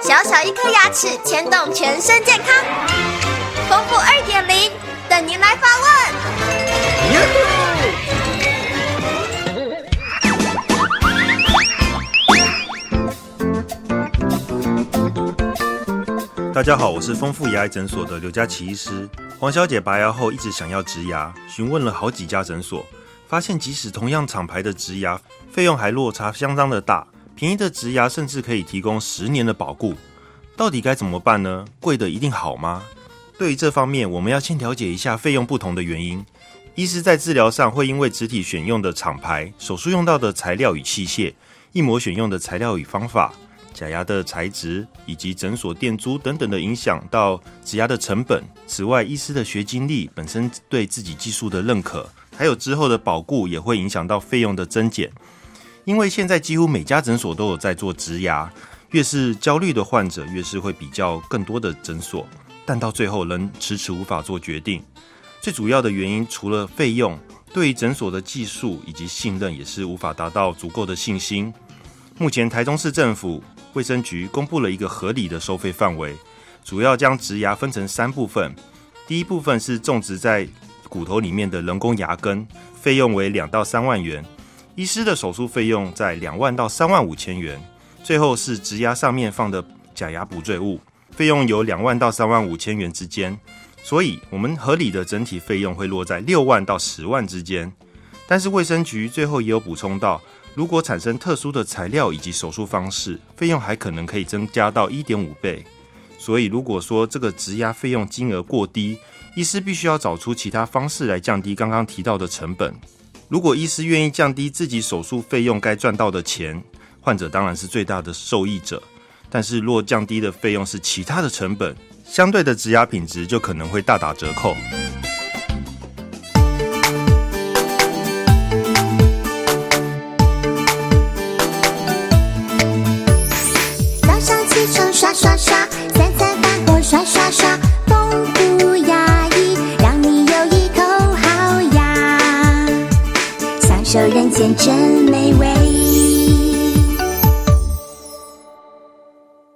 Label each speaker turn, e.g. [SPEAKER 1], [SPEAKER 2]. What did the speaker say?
[SPEAKER 1] 小小一颗牙齿牵动全身健康，丰富二点零等您来发
[SPEAKER 2] 问。大家好，我是丰富牙医诊所的刘佳琪医师。黄小姐拔牙后一直想要植牙，询问了好几家诊所，发现即使同样厂牌的植牙，费用还落差相当的大。便宜的植牙甚至可以提供十年的保固，到底该怎么办呢？贵的一定好吗？对于这方面，我们要先了解一下费用不同的原因。医师在治疗上会因为植体选用的厂牌、手术用到的材料与器械、一模选用的材料与方法、假牙的材质以及诊所店租等等的影响到植牙的成本。此外，医师的学经历、本身对自己技术的认可，还有之后的保固，也会影响到费用的增减。因为现在几乎每家诊所都有在做植牙，越是焦虑的患者，越是会比较更多的诊所，但到最后仍迟迟无法做决定。最主要的原因，除了费用，对于诊所的技术以及信任，也是无法达到足够的信心。目前台中市政府卫生局公布了一个合理的收费范围，主要将植牙分成三部分。第一部分是种植在骨头里面的人工牙根，费用为两到三万元。医师的手术费用在两万到三万五千元，最后是植牙上面放的假牙补缀物，费用有两万到三万五千元之间，所以我们合理的整体费用会落在六万到十万之间。但是卫生局最后也有补充到，如果产生特殊的材料以及手术方式，费用还可能可以增加到一点五倍。所以如果说这个植牙费用金额过低，医师必须要找出其他方式来降低刚刚提到的成本。如果医师愿意降低自己手术费用该赚到的钱，患者当然是最大的受益者。但是若降低的费用是其他的成本，相对的植牙品质就可能会大打折扣。
[SPEAKER 3] 早上起床刷刷刷，三餐饭后刷刷刷。人间真美味。